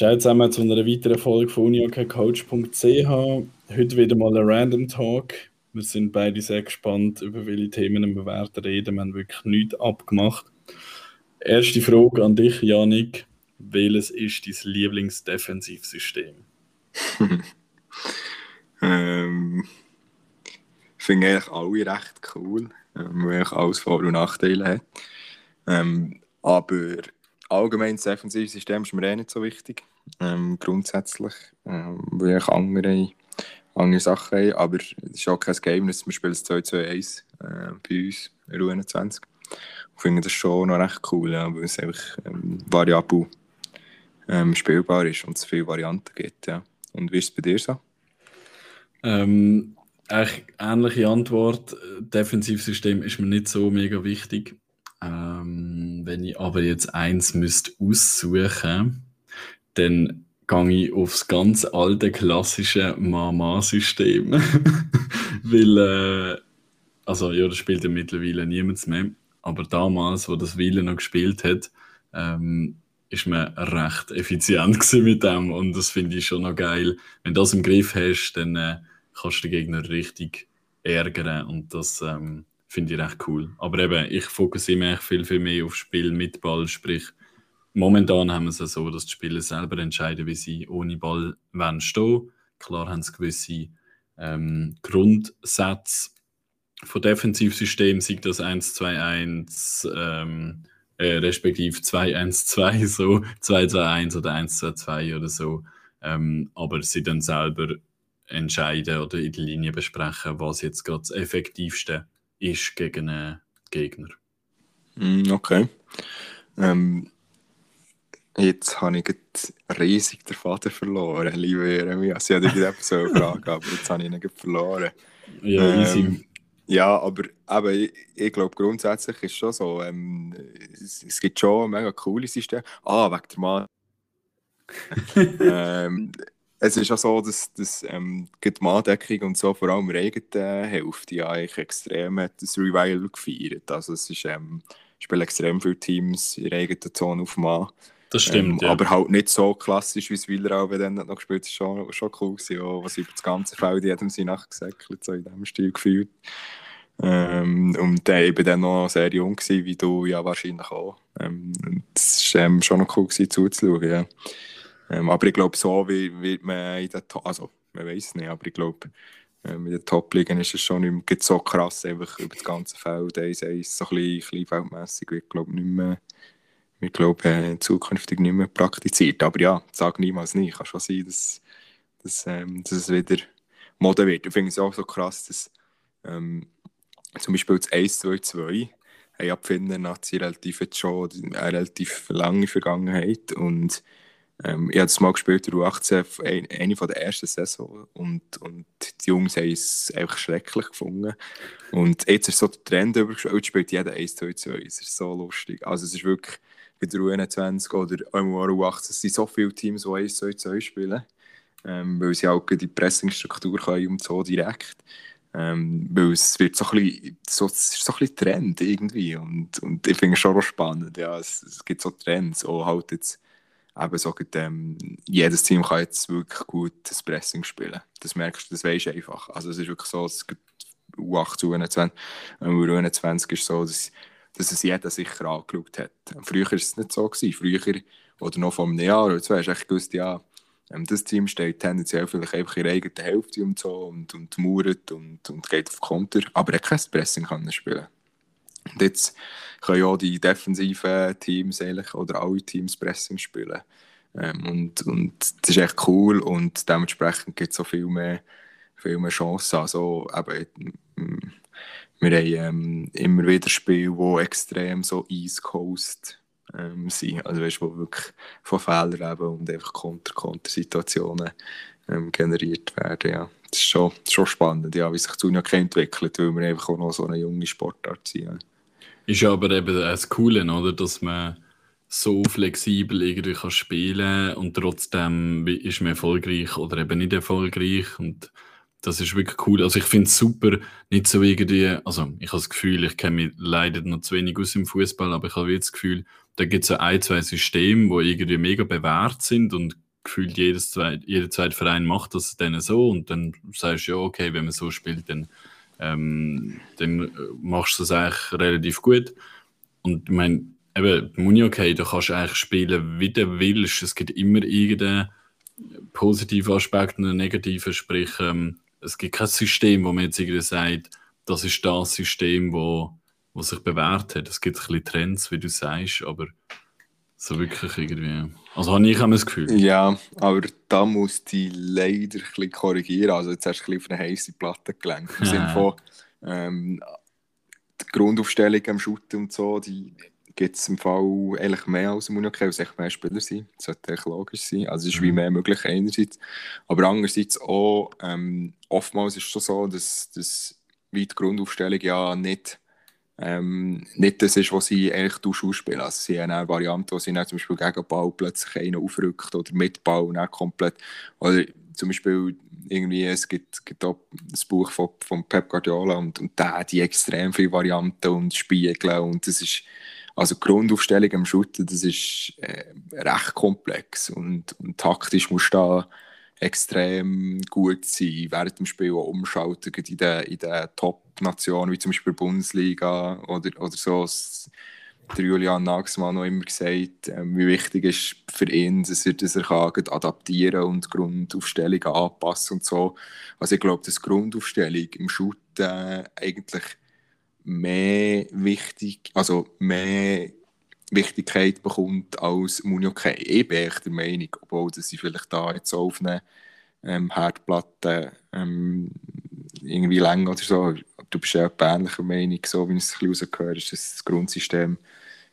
Ciao zusammen zu einer weiteren Folge von uniokcoach.ch. Heute wieder mal ein Random Talk. Wir sind beide sehr gespannt, über welche Themen wir werden reden. Wir haben wirklich nichts abgemacht. Erste Frage an dich, Janik. Welches ist dein Lieblingsdefensivsystem? ähm, finde eigentlich alle recht cool, ähm, weil ich alles Vor- und Nachteile hat. Ähm, aber allgemein das Defensivsystem ist mir eh nicht so wichtig ähm, grundsätzlich, ähm, weil ich andere, andere Sachen habe. Aber es ist auch kein Geheimnis, wir spielen 2-2-1 äh, bei uns in U21. Ich finde das schon noch recht cool, ja, weil es einfach ähm, variabel ähm, spielbar ist und es viele Varianten gibt. Ja. Und wie ist es bei dir so? Ähm, eigentlich ähnliche Antwort. Defensivsystem ist mir nicht so mega wichtig. Ähm, wenn ich aber jetzt eins müsste aussuchen dann gehe ich aufs ganz alte, klassische Mama-System. Weil, äh, also ja, das spielt ja mittlerweile niemand mehr. Aber damals, wo das Wille noch gespielt hat, ähm, ist man recht effizient mit dem und das finde ich schon noch geil. Wenn du das im Griff hast, dann äh, kannst du den Gegner richtig ärgern und das ähm, finde ich recht cool. Aber eben, ich fokussiere mich viel, viel mehr auf Spiel mit Ball, sprich Momentan haben wir es so, dass die Spieler selber entscheiden, wie sie ohne Ball wollen stehen. Klar haben sie gewisse ähm, Grundsätze von Defensivsystemen, sei das 1-2-1, ähm, äh, respektive 2-1-2, so 2-2-1 oder 1-2-2 oder so. Ähm, aber sie dann selber entscheiden oder in der Linie besprechen, was jetzt gerade das Effektivste ist gegen einen Gegner. Mm, okay. Ähm, Jetzt habe ich riesig den Vater verloren, liebe Jeremia. Sie hat irgendetwas so gefragt, aber jetzt habe ich ihn verloren. Ja, easy. Ähm, ja, aber eben, ich, ich glaube, grundsätzlich ist es schon so, ähm, es, es, gibt schon mega coole Systeme. Ah, wegen der Mann. ähm, es ist auch so, dass, dass ähm, die Manndeckung und so, vor allem in der eigenen Hälfte, ja, eigentlich extrem das Revival gefeiert. Also es ist, ähm, spielen extrem viele Teams in der eigenen Zone auf Mann. Das stimmt, ähm, ja. Aber halt nicht so klassisch, wie es Willer auch dann noch gespielt hat, schon, schon cool gewesen, auch, was über das ganze Feld jedem sie nachgesäckelt, so in diesem Stil gefühlt. Ähm, und der eben dann noch sehr jung gewesen, wie du ja wahrscheinlich auch. Ähm, das war ähm, schon noch cool gewesen, zuzuschauen, ja. Ähm, aber ich glaube, so wie, wird man in der Top, also man weiß es nicht, aber ich glaube, ähm, in den Top-Ligen ist es schon nicht mehr so krass, einfach über das ganze Feld, 1-1, so ein bisschen kleinfeldmässig, ich glaube nicht mehr wir glaube äh, zukünftig nicht mehr praktiziert. Aber ja, sag niemals nie. Kann schon sein, dass, dass, ähm, dass es wieder Mode wird. Ich finde es auch so krass, dass ähm, zum Beispiel das 1-2-2 haben Abfinder Nazi relativ schon eine relativ lange Vergangenheit und ähm, ich habe es mal gespielt in U18, eine von der ersten Saison und, und die Jungs haben es einfach schrecklich gefunden und jetzt ist so der Trend übergeschrieben, jetzt spielt jeder 1-2-2, es ist so lustig, also es ist wirklich bei der U21 oder einmal U18, es sind so viele Teams, die 1 2 2 spielen, ähm, weil sie auch die Pressingstruktur können und so direkt. Ähm, weil es wird so ein bisschen, so, so ein Trend irgendwie und, und ich finde es schon spannend, ja, es, es gibt so Trends, auch halt jetzt eben so, ähm, jedes Team kann jetzt wirklich gut das Pressing spielen, das merkst du, das weisst du einfach, also es ist wirklich so, es gibt U8 U21, U21 ist so, dass dass es jeder sicher angeschaut hat. Früher war es nicht so. Gewesen. Früher, oder noch vor einem Jahr oder zwei, hast du echt gewusst, ja, ähm, das Team steht tendenziell vielleicht einfach in der eigenen Hälfte und so und, und mauert und, und geht auf Konter, aber er kann kein Pressing kann spielen. Und jetzt können ja die defensiven Teams eigentlich, oder alle Teams Pressing spielen. Ähm, und, und das ist echt cool und dementsprechend gibt es so viel mehr, viel mehr Chancen. Also eben, wir haben ähm, immer wieder Spiele, die extrem so East Coast ähm, sind. Also weißt, wo wirklich von Fehlern eben und einfach Konter-Konter-Situationen ähm, generiert werden. Ja. Das ist schon, schon spannend, ja, wie sich die Uni entwickelt, weil wir einfach auch noch so eine junge Sportart sind. Ja. Ist aber eben das Coole, oder? dass man so flexibel irgendwie kann spielen und trotzdem ist man erfolgreich oder eben nicht erfolgreich und das ist wirklich cool. Also ich finde es super, nicht so irgendwie, also ich habe das Gefühl, ich kenne mich leider noch zu wenig aus im Fußball, aber ich habe das Gefühl, da gibt es so ein, zwei Systeme, die irgendwie mega bewährt sind und gefühlt jedes zweit, jeder zweite Verein macht das dann so und dann sagst du ja, okay, wenn man so spielt, dann, ähm, dann machst du das eigentlich relativ gut. Und ich meine, eben, Muni okay, da kannst du eigentlich spielen, wie du willst. Es gibt immer irgendeinen positiven Aspekt und einen negativen, sprich, ähm, es gibt kein System, wo man jetzt irgendwie sagt, das ist das System, wo, wo sich bewährt hat. Es gibt ein bisschen Trends, wie du sagst, aber so wirklich irgendwie. Also habe ich auch das Gefühl. Ja, aber da muss ich leider ein bisschen korrigieren. Also jetzt hast du ein bisschen auf eine heiße Platte gelenkt. Im Sinne von ähm, die Grundaufstellung am Shooten und so, die gibt es im Fall eigentlich mehr als im Unihockey, weil es mehr Spieler sind. Das sollte echt logisch sein. Also es ist mhm. wie mehr möglich einerseits. Aber andererseits auch, ähm, oftmals ist es schon so, dass, dass wie die Grundaufstellung ja nicht ähm, nicht das ist, was sie eigentlich ausspielen. Also sie haben eine Variante, wo sie dann zum Beispiel gegen Ball plötzlich einen aufrückt oder mit Ball dann komplett. Oder zum Beispiel irgendwie, es gibt, gibt auch das Buch von, von Pep Guardiola und, und der hat die extrem viele Varianten und Spiegel und das ist also die Grundaufstellung am Shooten, das ist äh, recht komplex und, und taktisch musst du da extrem gut sein, während dem Spiel auch umschalten in den, in den Top-Nationen, wie zum Beispiel Bundesliga oder, oder so. Der Julian Nagelsmann noch immer gesagt, äh, wie wichtig ist für ihn, dass er, dass er kann adaptieren und Grundaufstellungen anpassen und so. Also ich glaube, dass Grundaufstellung im Shooten eigentlich mehr wichtig, also mehr Wichtigkeit bekommt als Munioke. Ich bin echt der Meinung, obwohl dass sie vielleicht da jetzt auf eine ähm, Herdplatte ähm, irgendwie länger oder so, du bist ja ähnlicher Meinung, so wie ich es rausgehört ist das Grundsystem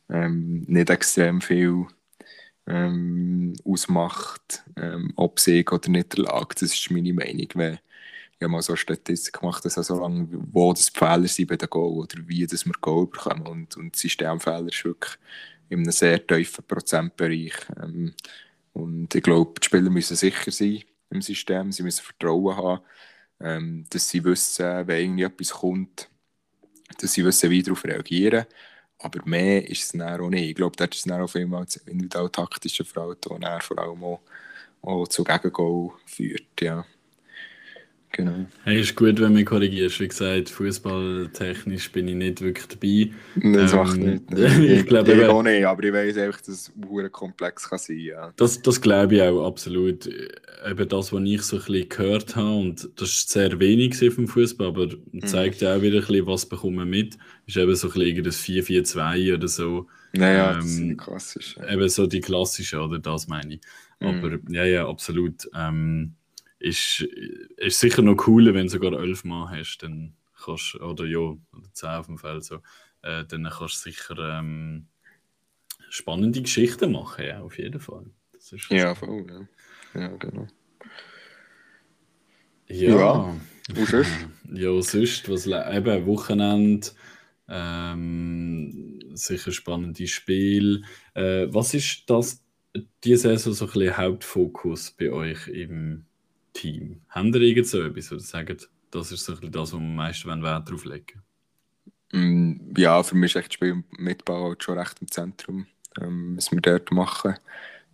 ähm, nicht extrem viel ähm, ausmacht, ähm, ob Sieg oder nicht der Lage. Das ist meine Meinung. Wenn, ich habe mal so eine Statistik gemacht, dass so lange, wo das Fehler sind bei den Goal oder wie dass wir Goal bekommen. Und, und Systemfehler ist wirklich in einem sehr tiefen Prozentbereich. Ähm, und ich glaube, die Spieler müssen sicher sein im System, sie müssen Vertrauen haben, ähm, dass sie wissen, wenn irgendwie etwas kommt, dass sie wissen, wie darauf reagieren. Aber mehr ist es dann auch nicht. Ich glaube, das ist dann auch vielmals individuell taktische Verhalten, das vor allem auch, auch zu Gegengol führt. Ja. Genau. Hey, ist gut, wenn du mich korrigierst. Wie gesagt, fußballtechnisch bin ich nicht wirklich dabei. Das ähm, macht nicht. ich, glaube, ich auch nicht, aber ich weiß einfach, dass es komplex kann sein ja. Das, das glaube ich auch absolut. Eben das, was ich so ein bisschen gehört habe, und das ist sehr wenig vom Fußball, aber mhm. zeigt ja auch wieder ein bisschen, was bekommen wir mit. Ist eben so ein bisschen das 4-4-2 oder so. Naja, ähm, das ist ähm, klassisch. Ja. Eben so die klassische, oder das meine ich. Mhm. Aber ja, ja, absolut. Ähm, ist, ist sicher noch cooler, wenn du sogar elf Mann hast, dann kannst oder ja, oder zehn auf dem Feld so, äh, dann kannst du sicher ähm, spannende Geschichten machen, ja, auf jeden Fall. Ja, voll, ja. Ja, genau. Ja. ja. Und sonst? Ja, sonst, was eben Wochenende, ähm, sicher spannende Spiel. Äh, was ist das, diese Saison so ein bisschen Hauptfokus bei euch im Team? Haben ihr irgend so etwas, wo ihr sagt, das ist so ein bisschen das, wo wir am meisten Wert drauf legen mm, Ja, für mich ist echt das Spiel Mitbau halt schon recht im Zentrum, ähm, was wir dort machen.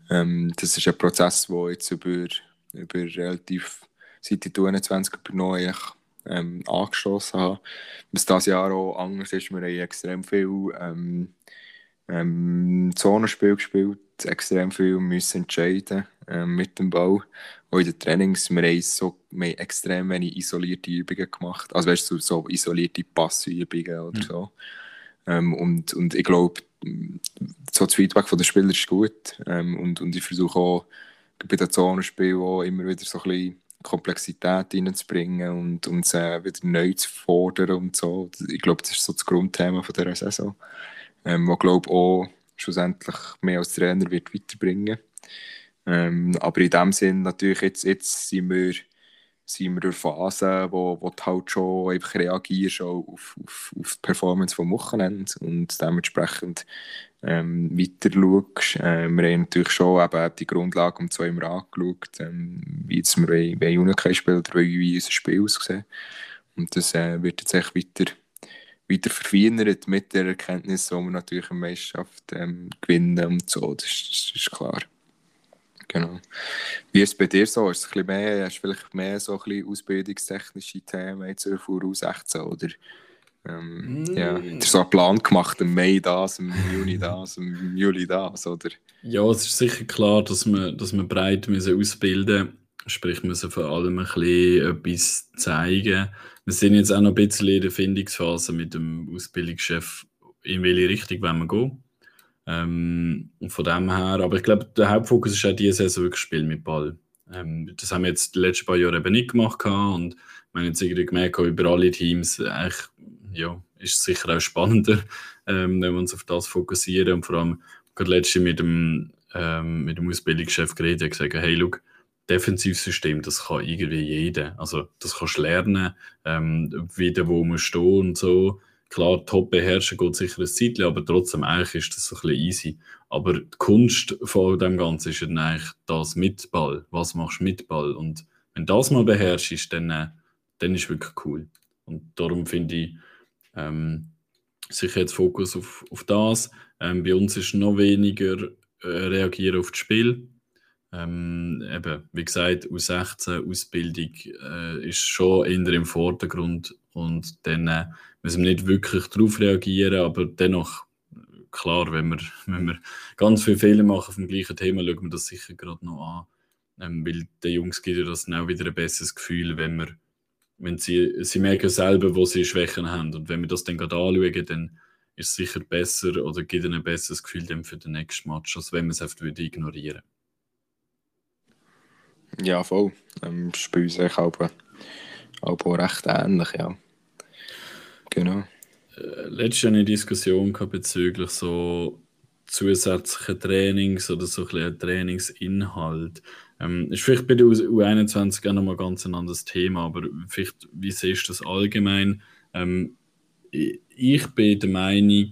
Ähm, das ist ein Prozess, der jetzt über, über relativ seit ich 21 übernommen ähm, angestoßen habe. Was dieses Jahr auch anders ist, wir haben extrem viel ähm, ähm, Zonenspiel gespielt, extrem viel müssen entscheiden ähm, mit dem Ball. Auch in den Trainings, wir haben, so, wir haben extrem wenig isolierte Übungen gemacht. Also weißt du, so isolierte Passübungen oder mhm. so. Ähm, und, und ich glaube, so das Feedback von den Spielern ist gut. Ähm, und, und ich versuche auch bei den Zonenspielen auch immer wieder so ein bisschen Komplexität reinzubringen und, und sie wieder neu zu fordern und so. Ich glaube, das ist so das Grundthema von dieser Saison ähm, wo glaube auch schlussendlich mehr als Trainer wird weiterbringen Ähm, aber in dem Sinn natürlich, jetzt, jetzt sind wir sind wir in Phase, wo, wo du halt schon einfach reagierst auf, auf, auf die Performance vom Wochenende und dementsprechend ähm, weiter schaust. Äh, wir haben natürlich schon eben die Grundlage um zwei Mal angeschaut, ähm, wie jetzt wir bei Unikai spielen oder wie unser Spiel aussehen. Und das äh, wird jetzt echt weiter, weiter verfeinert mit der Erkenntnis, wo wir natürlich eine Meisterschaft ähm, gewinnen und so, das, das ist klar. Genau. Wie ist es bei dir so? Ist es ein mehr, hast du vielleicht mehr so ein bisschen ausbildungstechnische Themen jetzt für U16 oder ähm, mm. ja, hast du so einen Plan gemacht, im Mai das, im Juni das, im Juli das, oder? Ja, es ist sicher klar, dass wir, dass wir breit müssen ausbilden müssen. Sprich, müssen vor allem ein bisschen etwas zeigen. Wir sind jetzt auch noch ein bisschen in der Findungsphase mit dem Ausbildungschef, in welche Richtung wollen wir gehen. Ähm, von dem her, aber ich glaube, der Hauptfokus ist auch diese Saison wirklich Spiel mit Ball. Ähm, das haben wir jetzt die letzten paar Jahre eben nicht gemacht und wir haben jetzt irgendwie gemerkt, über alle Teams, eigentlich, ja, ist es sicher auch spannender, ähm, wenn wir uns auf das fokussieren und vor allem gerade letztes mit ähm, mit dem Ausbildungschef geredet, gesagt, hey, look, Defensivsystem, das kann irgendwie jeder. Also das kannst du lernen, ähm, wieder wo man stehen und so. Klar, top beherrschen geht sicher ein Zeitchen, aber trotzdem eigentlich ist das so ein bisschen easy. Aber die Kunst von dem Ganzen ist dann eigentlich das mit Ball. Was machst du mit Ball? Und wenn das mal beherrschst, dann, äh, dann ist es wirklich cool. Und darum finde ich ähm, sicher jetzt Fokus auf, auf das. Ähm, bei uns ist noch weniger äh, reagieren auf das Spiel. Ähm, eben, wie gesagt, U16 Ausbildung äh, ist schon eher im Vordergrund und dann äh, müssen wir nicht wirklich darauf reagieren, aber dennoch, klar, wenn wir, wenn wir ganz viele Fehler machen vom gleichen Thema, schauen wir das sicher gerade noch an. Ähm, weil den Jungs gibt ja das dann auch wieder ein besseres Gefühl, wenn wir wenn sie, sie merken selber, wo sie Schwächen haben. Und wenn wir das dann gerade anschauen, dann ist es sicher besser oder gibt ihnen ein besseres Gefühl dann für den nächsten Match, als wenn man es einfach ignorieren Ja, voll. Ähm, ist bei uns auch, auch recht ähnlich, ja. Genau. Äh, letztes Jahr eine Diskussion bezüglich so zusätzlichen Trainings oder so ein Trainingsinhalt. Ähm, ist vielleicht bei der U21 auch nochmal ganz ein anderes Thema, aber vielleicht, wie siehst du das allgemein? Ähm, ich bin der Meinung,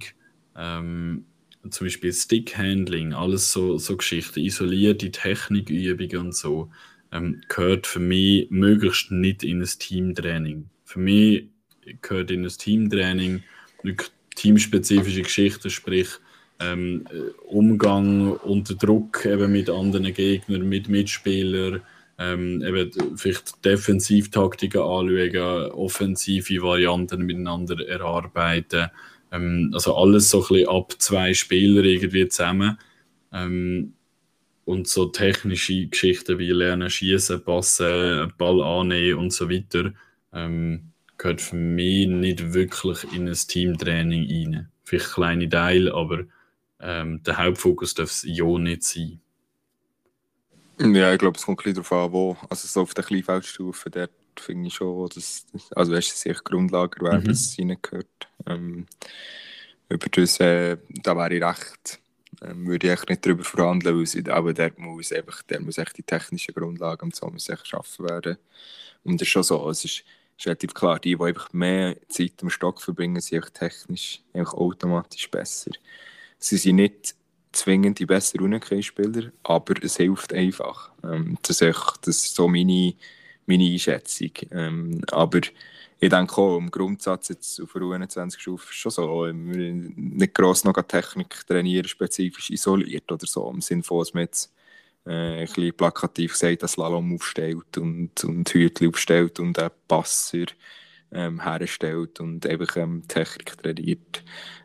ähm, zum Beispiel Stickhandling, alles so, so Geschichten, isolierte Technikübungen und so, ähm, gehört für mich möglichst nicht in ein Teamtraining. Für mich gehört in ein Teamtraining, teamspezifische Geschichten, sprich ähm, Umgang unter Druck eben mit anderen Gegnern, mit Mitspielern, ähm, eben vielleicht Defensivtaktiken anschauen, offensive Varianten miteinander erarbeiten. Ähm, also alles so ein bisschen ab zwei Spieler irgendwie zusammen. Ähm, und so technische Geschichten wie Lernen, Schießen, Passen, Ball annehmen und so weiter. Ähm, gehört für mich nicht wirklich in ein Teamtraining rein. Vielleicht kleine Teile, aber ähm, der Hauptfokus darf es ja nicht sein. Ja, ich glaube, es kommt ein bisschen darauf an, wo. Also so auf der Kleinfeldstufe, dort finde ich schon, dass, also weißt du, sicher Grundlage erwerben, mhm. dass es reingehört. Ähm, über das, äh, da wäre ich recht, ähm, würde ich nicht darüber verhandeln, weil sie, aber der muss einfach, der muss echt die technischen Grundlagen und so muss echt geschaffen werden. Und das ist schon so, es ist, ist relativ klar, die, die einfach mehr Zeit am Stock verbringen, sind einfach technisch einfach automatisch besser. Sie sind nicht zwingend die besseren Runenkehrspieler, aber es hilft einfach. Ähm, das, ist echt, das ist so meine, meine Einschätzung. Ähm, aber ich denke auch, im Grundsatz jetzt auf der U21-Stufe ist schon so, wir nicht gross noch Technik trainieren, spezifisch isoliert oder so, im Sinne von, dass man jetzt äh, ein plakativ gesagt, das Slalom aufstellt und, und Hütchen aufstellt und einen Passer ähm, herstellt und einfach ähm, Technik trainiert.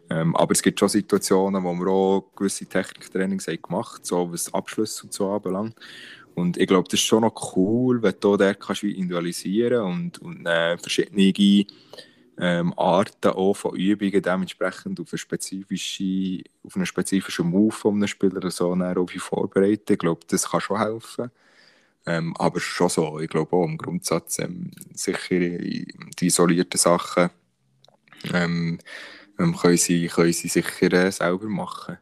Ähm, aber es gibt schon Situationen, wo wir auch gewisse Techniktrainings haben gemacht so was Abschlüsse und so anbelangt. Und ich glaube, das ist schon noch cool, wenn du da kannst individualisieren und, und äh, verschiedene ähm, Arten auch von Übungen dementsprechend auf, eine spezifische, auf einen spezifischen Move von einem Spieler so irgendwie vorbereiten. Ich glaube, das kann schon helfen. Ähm, aber schon so, ich glaube auch im Grundsatz ähm, sicher die isolierten Sachen ähm, ähm, können, sie, können sie sicher äh, selber machen.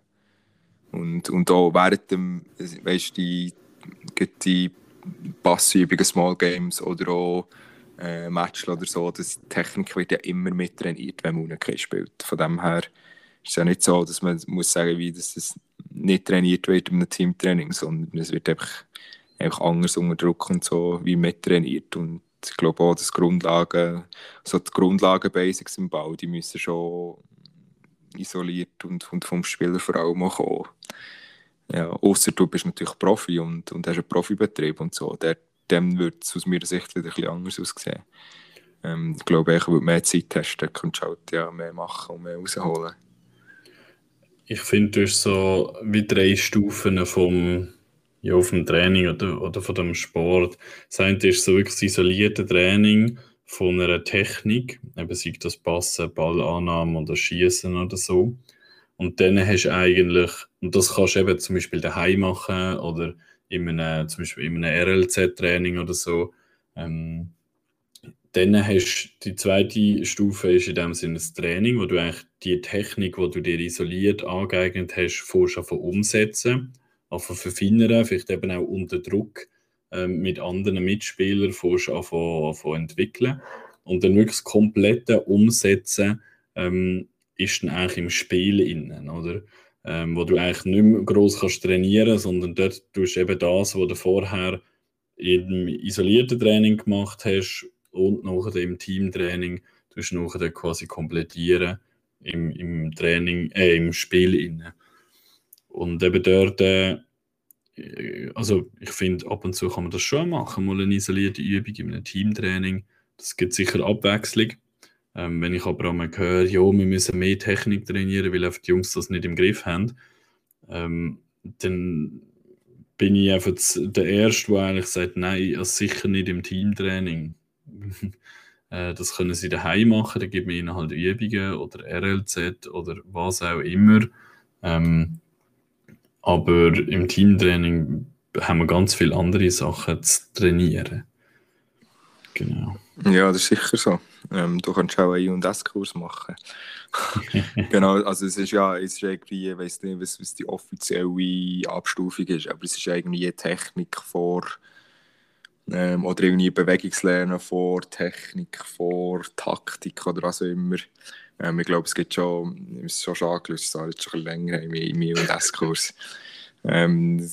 Und, und auch während dem, weißt, die die Passübungen, Small Games oder auch äh, Match oder so, das, die Technik wird ja immer mittrainiert, wenn man Unikay spielt. Von dem her ist es ja nicht so, dass man muss sagen, wie dass es nicht trainiert wird einem Teamtraining, sondern es wird einfach, einfach anders unter Druck und so wie mittrainiert. Und ich glaube auch, dass Grundlagen, so die Grundlagen-Basics im Bau, die müssen schon isoliert und, und vom Spieler vor allem auch kommen. Ja, außer du bist natürlich Profi und, und hast einen Profibetrieb und so. Der, dem wird es aus meiner Sicht wieder bisschen anders aussehen. Ähm, ich glaube, wenn du mehr Zeit hast, dann kannst du halt ja, mehr machen und mehr rausholen. Ich finde, du hast so wie drei Stufen vom, ja, vom Training oder, oder von dem Sport. Das eine ist so wirklich das isolierte Training von einer Technik, eben sei das Passen, Ballannahme oder Schießen oder so. Und dann hast du eigentlich, und das kannst du eben zum Beispiel daheim machen oder in einem, zum Beispiel in einem RLZ-Training oder so. Ähm, dann hast du die zweite Stufe ist in dem Sinne das Training, wo du eigentlich die Technik, die du dir isoliert angeeignet hast, vorher von umsetzen, einfach verfeinern, vielleicht eben auch unter Druck ähm, mit anderen Mitspielern vorher anfangen entwickeln. Und dann wirklich das komplette Umsetzen ähm, ist dann eigentlich im Spiel innen, oder? Ähm, wo du eigentlich nicht mehr gross kannst trainieren, sondern dort tust du eben das, was du vorher im isolierten Training gemacht hast und nachher im Teamtraining, tust du nachher quasi komplettieren im, im Training, äh, im Spiel innen. Und eben dort, äh, also ich finde, ab und zu kann man das schon machen, mal eine isolierte Übung in einem Teamtraining. Das gibt sicher Abwechslung. Ähm, wenn ich aber einmal höre, ja, wir müssen mehr Technik trainieren, weil die Jungs das nicht im Griff haben, ähm, dann bin ich einfach der Erste, der eigentlich sagt, nein, also sicher nicht im Teamtraining. äh, das können sie daheim machen, da geben wir ihnen halt Übungen oder RLZ oder was auch immer. Ähm, aber im Teamtraining haben wir ganz viele andere Sachen zu trainieren. Genau. Ja, das ist sicher so. Ähm, du kannst auch einen I&S-Kurs machen. genau, also es ist ja, es ist irgendwie, ich weiß nicht, was, was die offizielle Abstufung ist, aber es ist irgendwie Technik vor ähm, oder irgendwie Bewegungslernen vor Technik vor Taktik oder was auch immer. Ähm, ich glaube, es gibt schon, es ist schon schon angelöst, es ist schon länger im I&S-Kurs. Ähm,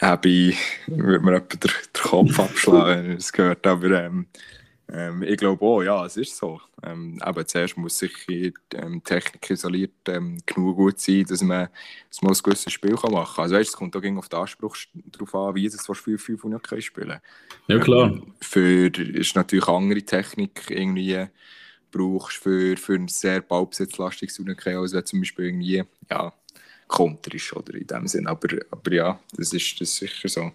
habe ich, würde mir etwa den, den Kopf abschlagen, wenn es gehört, aber ähm, ähm, ich glaube auch, ja, es ist so. Ähm, aber zuerst muss sicher ähm, Technik isoliert ähm, genug gut sein, dass man, dass man ein gewisses Spiel kann machen kann. Also weißt, es kommt auch auf den Anspruch darauf an, wie es für 5 und nicht spielen Ja, klar. Ähm, für ist natürlich andere Technik irgendwie brauchst für, für ein sehr ballbesitzlastiges Unikai, als wenn zum Beispiel irgendwie, ja, Konter ist, oder in dem Sinn. Aber, aber ja, das ist, das ist sicher so.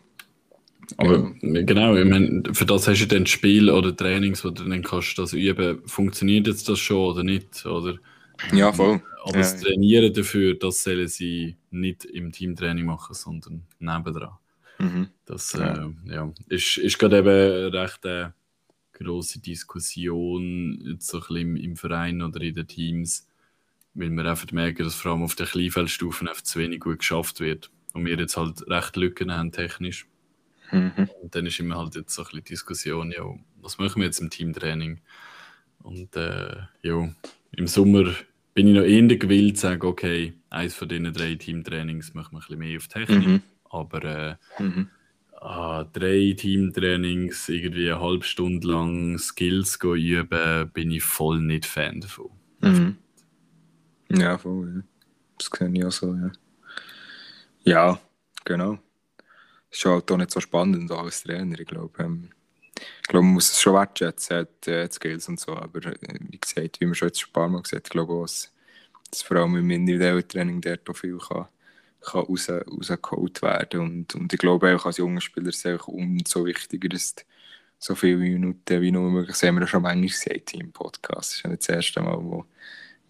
Aber ja. genau, ich meine, für das hast du dann Spiel oder Trainings, wo du dann kannst das üben. Funktioniert jetzt das schon oder nicht? Oder, ja, voll. Aber ja. das Trainieren dafür, das sollen sie nicht im Teamtraining machen, sondern nebendran. Mhm. Das ja. Äh, ja, ist, ist gerade eben eine recht äh, grosse Diskussion jetzt so ein bisschen im, im Verein oder in den Teams, weil wir einfach merken, dass vor allem auf den Kleinfeldstufen einfach zu wenig gut geschafft wird. Und wir jetzt halt recht Lücken haben technisch. Mhm. Und dann ist immer halt jetzt so ein bisschen Diskussion, ja, was machen wir jetzt im Teamtraining? Und äh, ja, im Sommer bin ich noch eher gewillt zu sagen, okay, eins von diesen drei Teamtrainings machen wir ein bisschen mehr auf Technik. Mhm. Aber äh, mhm. ah, drei Teamtrainings, irgendwie eine halbe Stunde lang Skills üben, bin ich voll nicht Fan davon. Mhm. Ja, voll. Ja. Das kenne ich auch so, ja. Ja, genau ist halt auch nicht so spannend als Trainer. Ich glaube, ähm, ich man muss es schon wertschätzen, hat äh, Skills und so. Aber äh, wie gesagt, wie man schon jetzt ein paar Mal gesagt hat, glaube auch, dass, dass vor allem im individuellen Training dort auch viel kann, kann raus, rausgeholt werden. Und, und ich glaube auch als junger Spieler ist es umso wichtiger, dass so viele Minuten wie nur möglich, das haben wir schon manchmal gesagt im Podcast. Das ist ja nicht das erste Mal, wo,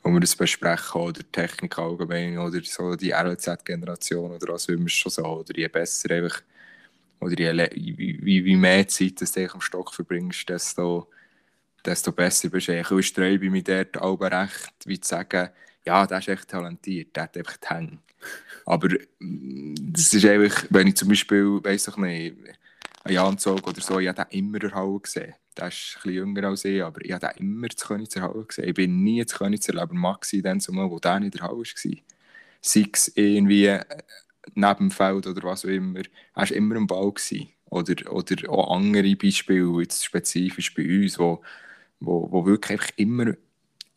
wo wir das besprechen, oder Technik allgemein, oder so die RLZ-Generation, oder was will man schon so, oder je besser einfach oder je, wie, wie mehr Zeit du am Stock verbringst, desto, desto besser bist du. Ich sträube mich dort auch recht, wie zu sagen, ja, der ist echt talentiert, der hat einfach die Hänge. Aber mm, das ist einfach, wenn ich zum Beispiel, weiß ich nicht, einen Jan Zog oder so, ich habe den immer Halle gesehen. Der ist ein bisschen jünger als ich, aber ich habe den immer zu Königs Halle gesehen. Ich bin nie zu Königs aber Maxi dann zumal, wo der der Halle war. Sei es irgendwie neben dem Feld oder was auch immer. Er war immer am Ball. Gewesen. Oder, oder auch andere Beispiele, jetzt spezifisch bei uns, wo, wo, wo wirklich einfach immer,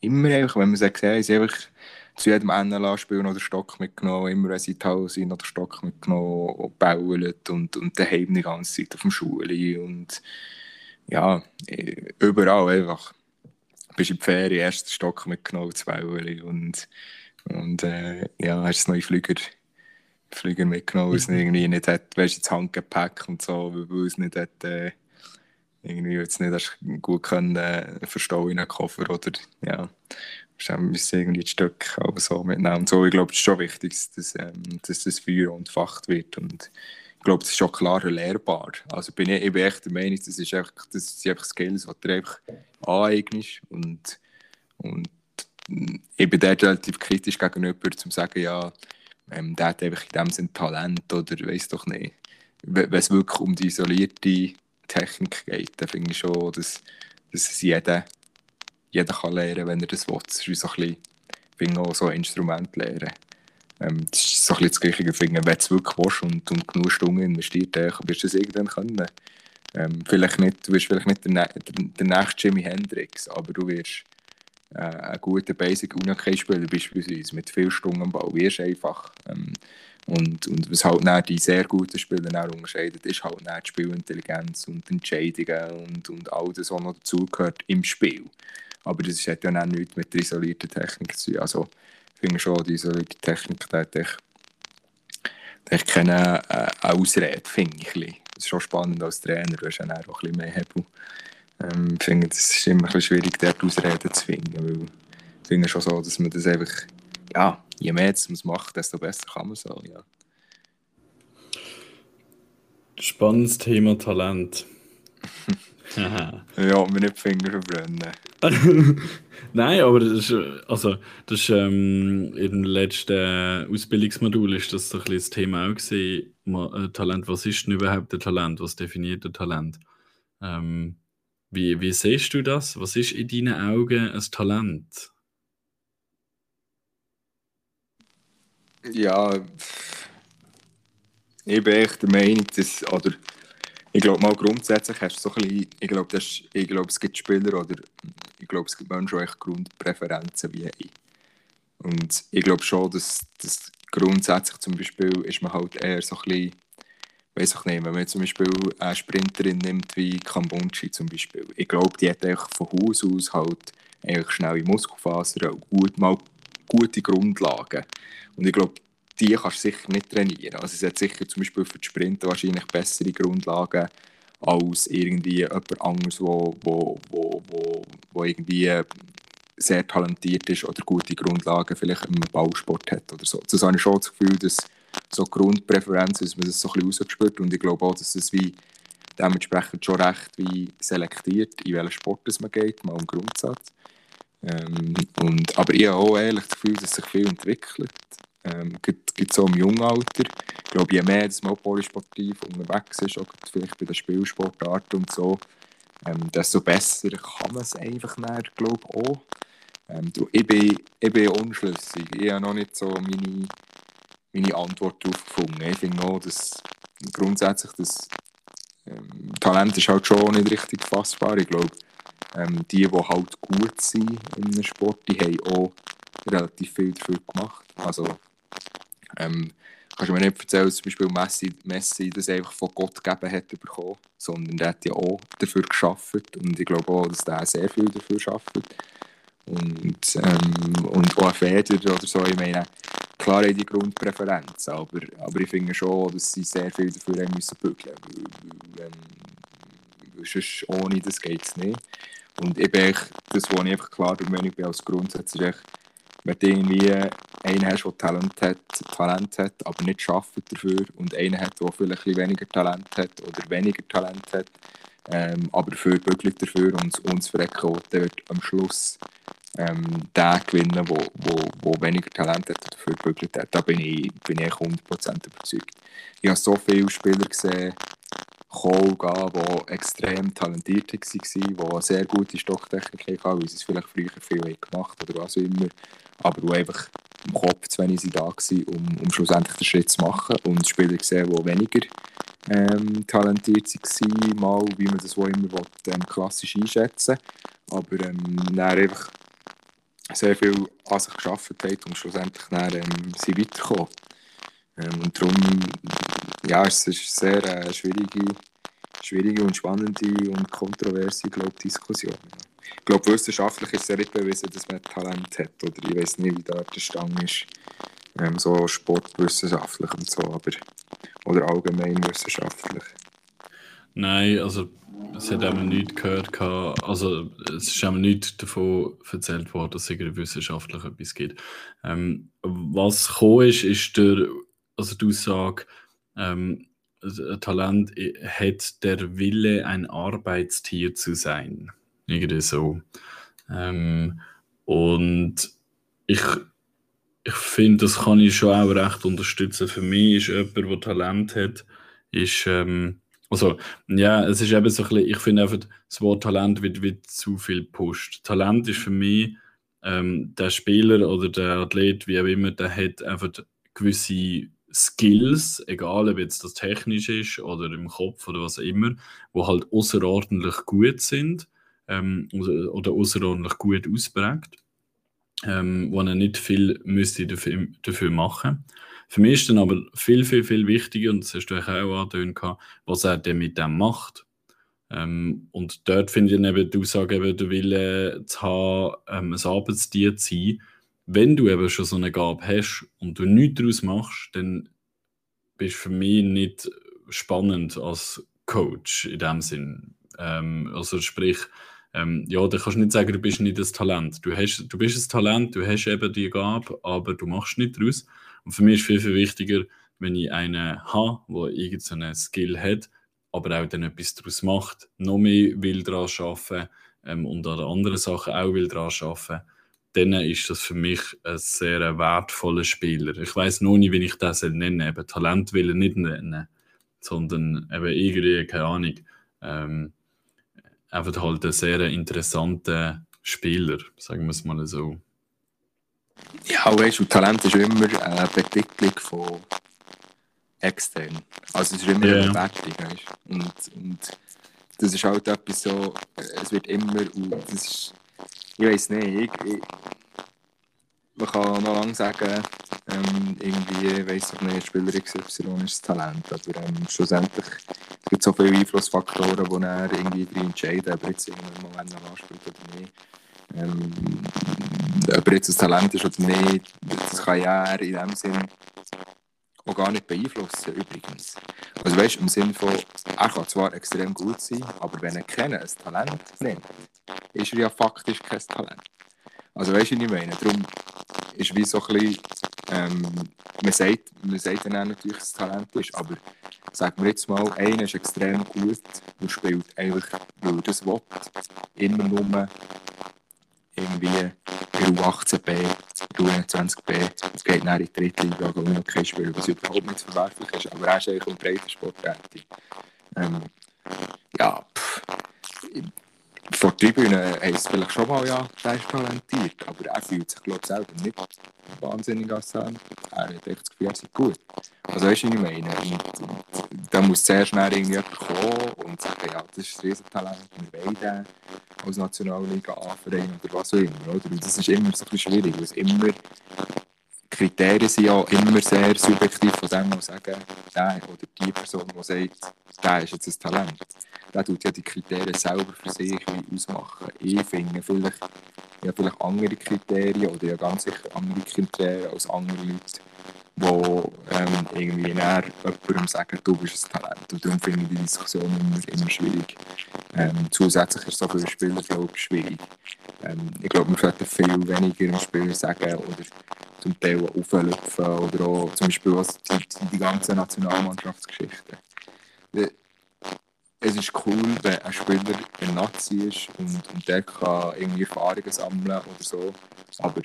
immer einfach, wenn man es gesehen hat, einfach zu jedem NLA-Spiel noch den Stock mitgenommen, immer wenn sie Halle sind, den Stock mitgenommen und gebaut und, und daheim die ganze Zeit auf dem Schule und ja, überall einfach. Bist in die Ferien, erst den Stock mitgenommen, Bauen und, und äh, ja, hast neue Flüger Flüger mitgenommen, weil es irgendwie nicht hat, weißt du, das Handgepäck und so, weil es nicht hat, äh, irgendwie jetzt nicht hast gut können äh, verstauen in einen Koffer oder ja, müssen irgendwie ein Stück aber so mitnehmen und so. Ich glaube, es ist schon wichtig, dass, ähm, dass das Feuer entfacht wird und ich glaube, das ist schon klar lehrbar. Also bin ich, ich bin echt der Meinung, das, ist einfach, das sind einfach Skills, die du einfach aneignest und, und ich bin dort relativ kritisch gegenüber, zum sagen, ja, ähm, der hat einfach in dem Sinne Talent oder weiß doch nicht. Wenn es wirklich um die isolierte Technik geht, dann finde ich schon, dass, dass es jeder, jeder kann lernen wenn er das will. Das ist so ein bisschen, finde auch so ein Instrument lernen. Ähm, das ist so ein bisschen das gleiche Finden, wenn du es wirklich willst und, und genug Stunden investiert hast, wirst du es irgendwann können. Ähm, vielleicht nicht, du wirst vielleicht nicht der, der, der nächste Jimi Hendrix, aber du wirst äh, ein guter Basic Unikay-Spieler beispielsweise mit viel Stunden am Ball wirst einfach. Ähm, und, und was halt die sehr guten Spieler unterscheidet, ist halt die Spielintelligenz und Entscheidungen und, und all das, was noch dazugehört im Spiel. Aber das hat ja auch nichts mit der isolierten Technik zu tun. Also ich finde schon, die isolierte Technik, da hätte ich, ich keine äh, Ausrede, finde ich. Das ist schon spannend als Trainer, du hast ja auch ein bisschen mehr Hebel. Ähm, ich finde, es ist immer ein bisschen schwierig, dort Ausreden zu finden, weil ich finde schon so, dass man das einfach, ja, je mehr man es macht, desto besser kann man es auch, ja. Spannendes Thema Talent. ja, mir nicht die Finger verbrennen. Nein, aber das ist, also, das ist, ähm, im letzten Ausbildungsmodul ist das so ein bisschen das Thema auch gewesen. Äh, Talent, was ist denn überhaupt ein Talent? Was definiert ein Talent? Ähm, wie, wie siehst du das? Was ist in deinen Augen ein Talent? Ja, ich bin echt der Meinung, dass, oder ich glaube mal grundsätzlich hast du so ein bisschen, ich glaube, ich glaube es gibt Spieler oder ich glaube es gibt Menschen, die Grundpräferenzen wie ich. Und ich glaube schon, dass, dass grundsätzlich zum Beispiel ist man halt eher so ein bisschen weiß ich nicht, wenn man zum Beispiel eine Sprinterin nimmt wie Kambunchi zum Beispiel, ich glaube, die hat von Haus aus halt eigentlich schnelle Muskelfasern, gut, mal gute Grundlagen. Und ich glaube, die kannst du sicher nicht trainieren. Also es hat sicher zum Beispiel für die Sprinter wahrscheinlich bessere Grundlagen als irgendwie jemand anderes, wo, wo, wo, wo, wo irgendwie sehr talentiert ist oder gute Grundlagen vielleicht im Ballsport hat oder so. Das habe ich schon das Gefühl, dass so Grundpräferenzen, dass man das so ein bisschen rausgespürt und ich glaube auch, dass es wie dementsprechend schon recht wie selektiert, in welchen Sport es man geht, mal im Grundsatz. Ähm, und, aber ich habe auch ehrlich das Gefühl, dass sich viel entwickelt. Ähm, gibt so im jungen Alter. Ich glaube, je mehr dass polysportiv unterwegs ist, auch vielleicht bei den Spielsportarten und so, ähm, desto besser kann man es einfach mehr, glaube ich, auch. Ähm, ich, bin, ich bin unschlüssig. Ich habe noch nicht so meine meine Antwort darauf gefunden. Ich finde auch, dass grundsätzlich das ähm, Talent ist halt schon nicht richtig fassbar. Ich glaube, ähm, die, die halt gut sind in einem Sport, die haben auch relativ viel dafür gemacht. Also, ähm, kannst du mir nicht erzählen, dass zum Beispiel Messi, Messi das einfach von Gott gegeben hat bekommen, sondern der hat ja auch dafür geschafft und ich glaube auch, dass der sehr viel dafür schafft. Und, ähm, und auch Feder oder so, ich meine, klar haben die Grundpräferenzen, aber, aber ich finde schon, dass sie sehr viel dafür haben müssen bügeln weil, sonst ohne das geht es nicht. Und ich bin das, was ich einfach klar der Meinung bin als Grundsatz, ist wenn du irgendwie einen hast, der Talent hat, Talent hat, aber nicht schafft dafür und einen hat, der vielleicht weniger Talent hat oder weniger Talent hat, ähm, aber dafür bügelt dafür und uns verrecken dann wird am Schluss ähm, den gewinnen, wo, wo, wo weniger Talent hat dafür gebügelt hat. Da bin ich, bin ich 100% überzeugt. Ich habe so viele Spieler gesehen, die extrem talentiert waren, die sehr gute Stocktechnik hatten, weil sie es vielleicht früher viel gemacht haben oder was auch immer, aber die einfach im Kopf zu wenig da waren, um, um schlussendlich den Schritt zu machen. Und Spieler gesehen, die weniger ähm, talentiert waren, mal, wie man das wo immer will, ähm, klassisch einschätzen aber ähm, dann einfach sehr viel an sich geschafft hat und schlussendlich dann, ähm, sie weitergekommen. Ähm, und darum, ja, es ist eine sehr äh, schwierige, schwierige und spannende und kontroverse glaub, Diskussion. Ich glaube, wissenschaftlich ist es ja nicht bewiesen, dass man Talent hat. Oder ich weiß nicht, wie da der Stand ist, ähm, so sportwissenschaftlich und so, aber oder allgemein wissenschaftlich. Nein, also es hat eben nichts gehört, also es ist eben nichts davon erzählt worden, dass es wissenschaftlich etwas gibt. Ähm, was gekommen ist, ist der, also die Aussage, ähm, Talent hat der Wille, ein Arbeitstier zu sein. Irgendwie so. Ähm, und ich, ich finde, das kann ich schon auch recht unterstützen. Für mich ist jemand, der Talent hat, ist, ähm, also, ja, es ist eben so ein bisschen, ich finde einfach, das Wort Talent wird, wird zu viel gepusht. Talent ist für mich, ähm, der Spieler oder der Athlet, wie auch immer, der hat einfach gewisse Skills, egal ob jetzt das technisch ist oder im Kopf oder was auch immer, wo halt außerordentlich gut sind ähm, oder, außerordentlich gut ausprägt, ähm, wo er nicht viel müsste dafür, dafür machen müsste. Für mich ist dann aber viel, viel, viel wichtiger, und das hast du auch angetönt, was er denn mit dem macht. Ähm, und dort finde ich eben die Aussage, eben, der Wille zu haben, ähm, ein Arbeitstier zu sein. Wenn du eben schon so eine Gabe hast und du nichts daraus machst, dann bist du für mich nicht spannend als Coach in dem Sinn. Ähm, also sprich, ähm, ja, da kannst du nicht sagen, du bist nicht das Talent. Du, hast, du bist ein Talent, du hast eben die Gabe, aber du machst nicht daraus. Und für mich ist viel, viel wichtiger, wenn ich einen habe, der irgendeinen Skill hat, aber auch dann etwas daraus macht, noch mehr will daran arbeiten ähm, und an anderen Sachen auch will daran arbeiten, dann ist das für mich ein sehr wertvoller Spieler. Ich weiß noch nicht, wie ich das nennen soll. Eben Talent will ich nicht nennen, sondern eben irgendwie, keine Ahnung, ähm, einfach halt ein sehr interessanter Spieler, sagen wir es mal so. Ja, weißt du, Talent ist immer eine Betitelung von extern. Also es ist immer yeah. eine Bewertung, weißt und, und das ist halt etwas so, es wird immer, das ist, ich weiß nicht, ich, ich, man kann noch lange sagen, ähm, irgendwie, weiss ich nicht, Spieler XY ist das Talent, aber ähm, schlussendlich es gibt so viele Einflussfaktoren, die er irgendwie entscheiden, ob er jetzt in einem Moment noch anspielt oder nicht. Ähm, ob er jetzt ein Talent ist oder nicht, das kann er in dem Sinn auch gar nicht beeinflussen, übrigens. Also weißt du, im Sinne von, er kann zwar extrem gut sein, aber wenn er kennen ein Talent nimmt, ist er ja faktisch kein Talent. Also weißt du, was ich meine? Darum ist wie so ein bisschen, ähm, man sagt, man sagt dann natürlich, dass es Talent ist, aber sagen wir jetzt mal, einer ist extrem gut und spielt eigentlich, weil er das will, immer nur irgendwie U18B, U21B, es geht nach in die dritte Liga, wo noch kein Spiel, was überhaupt nicht verwerflich ist, aber er ist eigentlich im Breitensport tätig. Ähm, ja, pff, vor der Tribüne heisst es vielleicht schon mal, ja, der ist talentiert, aber er fühlt sich, glaube ich, selber nicht wahnsinnig als Talent. Er hat echt das Gefühl, er sei gut. Also weißt du, was ich meine? Und, da muss sehr schnell irgendwie jemand kommen und sagen, ja, das ist ein Riesentalent, wir den als Nationalliga anvereinen oder was auch immer. Oder? Und das ist immer so ein bisschen schwierig, weil es immer Kriterien sind ja immer sehr subjektiv von dem, die sagen, der oder die Person, die sagt, der ist jetzt ein Talent. Der tut ja die Kriterien selber für sich ausmachen. Ich finde vielleicht, ja, vielleicht andere Kriterien oder ja ganz sicher andere Kriterien als andere Leute, die ähm, irgendwie näher jemandem sagen, du bist ein Talent. Und darum finde ich die Diskussion immer, immer schwierig. Ähm, zusätzlich ist es auch für den Spieler glaube ich, schwierig. Ähm, ich glaube, man sollte viel weniger im Spiel sagen oder zum Teil auflöpfen oder auch zum Beispiel was die, die ganze Nationalmannschaftsgeschichte. es ist cool, wenn ein Spieler ein Nazi ist und, und der kann irgendwie Erfahrungen sammeln oder so. Aber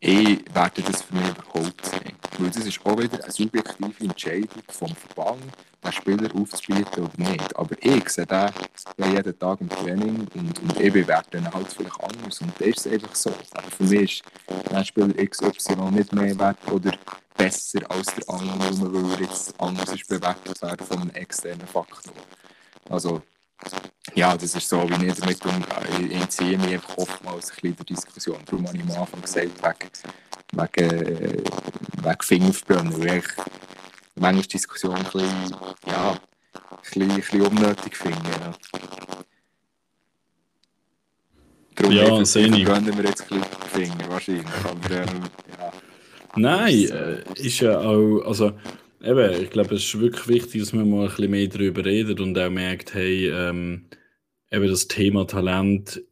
ich werde das für mich überhaupt nicht. Weil das ist auch wieder eine subjektive Entscheidung vom Verband, einen Spieler aufzubieten oder nicht. Aber ich sehe den jeden Tag im Training und, und ich bewerte ihn halt vielleicht anders. Und das ist einfach so. Aber für mich ist ein Spieler XY nicht mehr wert oder besser als der andere, weil er jetzt anders ist bewertet werden von einem externen Faktor. Also, ja, das ist so, wie ich damit umgehe. Ich entziehe mich einfach oftmals ein bisschen der Diskussion. Darum habe ich am Anfang gesagt, wegen, wegen, wegen Fingerbrennen, weil ich manchmal die Diskussion ein bisschen, ja, ein bisschen, ein bisschen unnötig finde. Ja. Darum ja, sehe ich. gönnen wir jetzt ein bisschen Finger, wahrscheinlich. Aber, ähm, ja. Nein, äh, ist ja auch, also Eben, ich glaube, es ist wirklich wichtig, dass man mal ein bisschen mehr darüber redet und auch merkt, hey, ähm, eben das Thema Talent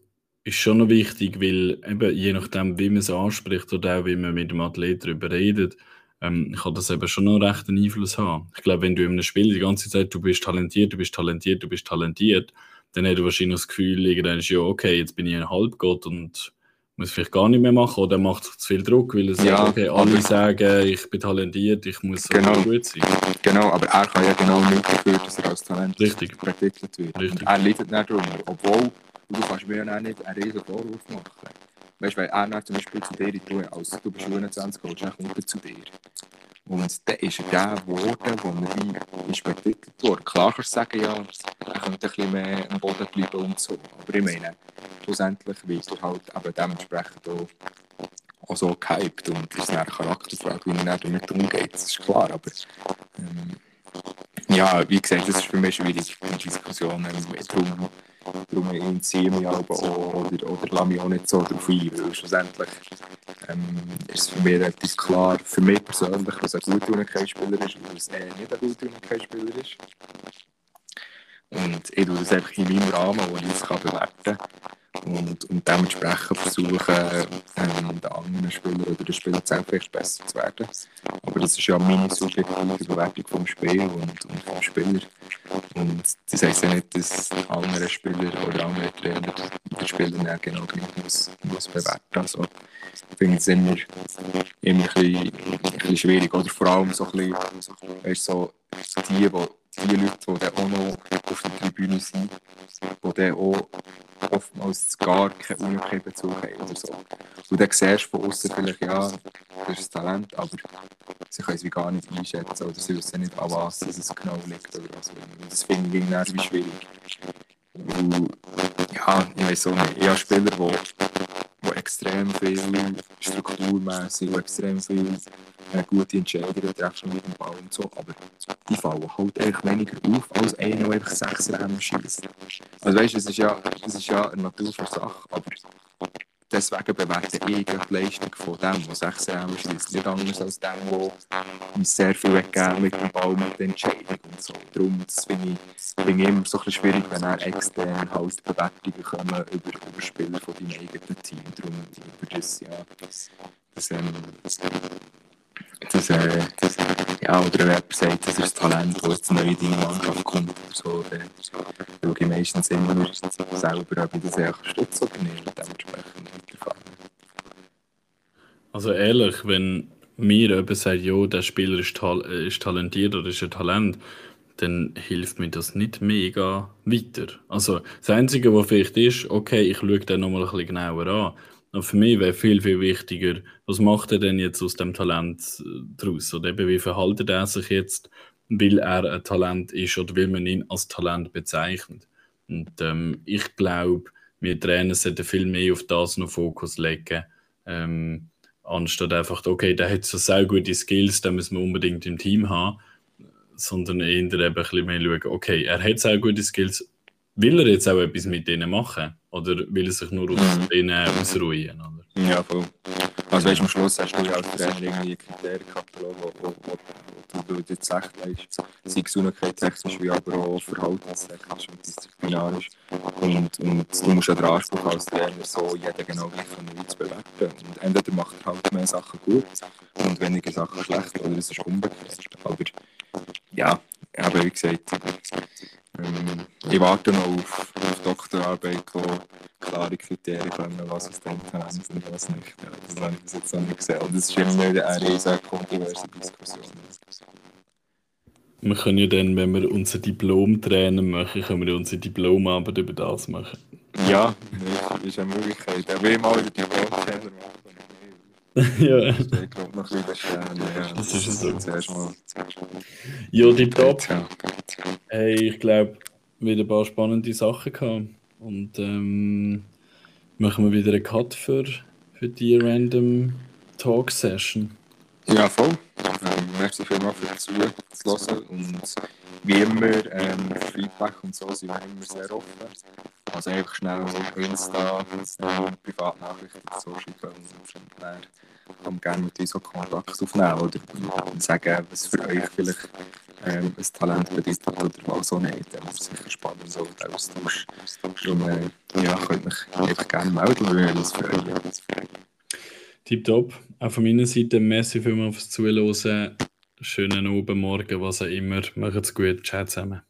ist schon noch wichtig, weil eben je nachdem, wie man es anspricht oder auch wie man mit dem Athlet darüber redet, ähm, kann das eben schon noch recht einen Einfluss haben. Ich glaube, wenn du in einem Spiel die ganze Zeit, du bist talentiert, du bist talentiert, du bist talentiert, dann hättest du wahrscheinlich das Gefühl, irgendwann ist ja, okay, jetzt bin ich ein Halbgott und muss vielleicht gar nicht mehr machen oder macht zu viel Druck, weil es Ja, sagt, okay, alle sagen, ich bin talentiert, ich muss so Genau. gut sein. Genau, aber er kann ja genau nicht dafür, dass er als Talent Richtig. wird. Richtig. Und er leidet nicht darunter, obwohl du kannst mir ja auch nicht einen riesen Vorwurf machen. Weißt du, wenn er dann zum Beispiel zu dir in Ruhe, als du bist 21 Coach, dann kommt er zu dir. Und dann ist er der geworden, wo ist betitelt wurde. Klar kannst du sagen, ja, er könnte ein bisschen mehr am Boden bleiben und so. Aber ich meine, schlussendlich wird er halt eben dementsprechend auch, auch so gehypt. Und ist eine Charakterfrage, wie er damit umgeht, das ist klar. Aber ähm, ja, wie gesagt, das ist für mich schwierig, die Diskussion. Darum, darum entziehe ich mich auch, oder, oder lasse mich auch nicht so darauf ein, weil schlussendlich ähm, ist es für mich relativ klar, für mich persönlich, was ein guter Unikai-Spieler ist und was eher nicht ein guter Unikai-Spieler ist. Und ich tue das einfach in meinem Rahmen, wo ich es bewerten kann. Und, und dementsprechend versuchen, ähm, den anderen Spieler oder den Spieler selbst vielleicht besser zu werden. Aber das ist ja meine subjektive Bewertung vom Spiel und, und vom Spieler. Und das heisst ja nicht, dass andere Spieler oder andere Trainer den Spieler dann genau gleich muss, muss bewerten. Also ich finde es immer, immer ein, bisschen, ein bisschen schwierig. Oder vor allem so ein bisschen, weißt, so die, wo, die Leute, die dann auch noch auf der Tribüne sind, die dann auch oftmals gar keinen Unikay-Bezug haben oder so. Und dann siehst du von außen vielleicht, ja, das ist ein Talent, aber sie können es gar nicht einschätzen oder sie wissen nicht, an was es genau liegt oder was. Und das finde ich irgendwie wie schwierig. Und, ja, ich weiß auch nicht. Ich habe Spieler, die, extrem viel strukturmässig und extrem viel gute Entscheidungen treffen mit dem Ball und so, aber die fallen halt eigentlich weniger auf, als einer, der einfach sechs Rennen schießt. Also weißt du, das ist ja, das ist ja eine Natursache, aber deswegen bewerte ich die Leistung von dem, der sechs Rennen schießt, nicht anders als dem, der sehr viel weggeben mit dem Ball, mit der Entscheidung und so. Darum das finde ich, finde ich immer so ein schwierig, wenn er extern halt Bewertungen kommen über, über Spieler von deinem eigenen Team. Darum über das, ja, das, ähm, das, äh, das, ja, oder wenn jemand sagt, das ist das Talent, das jetzt neu in deine Mannschaft kommt oder so, dann schaue ich meistens immer selber, ob ich das einfach stütze oder nicht und dementsprechend weiterfahren. Also ehrlich, wenn mir jemand sagt, jo, der Spieler ist, tal äh, ist talentiert oder ist ein Talent, dann hilft mir das nicht mega weiter. Also das Einzige, was vielleicht ist, okay, ich schaue den nochmal ein bisschen genauer an. Aber für mich wäre viel, viel wichtiger, was macht er denn jetzt aus dem Talent äh, daraus? Oder eben, wie verhaltet er sich jetzt, weil er ein Talent ist oder will man ihn als Talent bezeichnet? Und ähm, ich glaube, wir Trainer sollten viel mehr auf das noch Fokus legen. Ähm, anstatt einfach, okay, der hat so sehr gute Skills, den müssen wir unbedingt im Team haben, sondern eher eben ein bisschen mehr schauen, okay, er hat sehr gute Skills, will er jetzt auch etwas mit denen machen? Oder will er sich nur aus Mhm. denen ausruhen? Oder? Ja, voll. Also weißt, du, am Schluss hast du ja als Trainer irgendwie einen Kriterienkatalog, wo, wo, wo, wo du weißt, sei gesundheitstechnisch wie aber auch verhaltenstechnisch und disziplinarisch. Und, und du musst ja den Anspruch als Trainer so jeden genau gleich von wie zu bewerten. Und entweder macht er halt mehr Sachen gut und weniger Sachen schlecht oder es ist umgekehrt. Aber ja, aber wie gesagt, ähm, ich warte noch auf, auf Doktorarbeit, wo klare Kriterien kommen, was aus dem Talent und was nicht. Ja, das habe ich bis jetzt noch nicht gesehen. Und das ist immer eine riesige kontroverse Diskussion. Wir können ja dann, wenn wir unser Diplom tränen machen, können wir unsere Diplomarbeit über das machen. Ja, das ist eine Möglichkeit. Aber ich mal den Diplom-Trainer machen. Ja. Ich glaube noch wieder stehen. Ja, Das ist so. Zuerst mal. Ja, die Top. Hey, ich glaube, wieder ein paar spannende Sachen gehabt. Und ähm, machen wir wieder einen Cut für, für die Random Talk Session. Ja, voll. Ähm, merci vielmals für das Zuhören. Und wie immer, ähm, Feedback und so sind wir immer sehr offen. Also einfach schnell auf Insta, Insta Privatnachrichten so schreiben und dann kann gerne mit uns auch Kontakt aufnehmen oder sagen, was für euch vielleicht ähm, ein Talent bedeutet oder was auch nicht. Das ist sicher spannend, so der Austausch. Und äh, ja, könnt mich einfach gerne melden, wir würden uns freuen. Tipptopp. Auch von meiner Seite, merci vielmals fürs Zuhören. Schönen Abend, Morgen, was auch immer. Macht's gut. Ciao zusammen.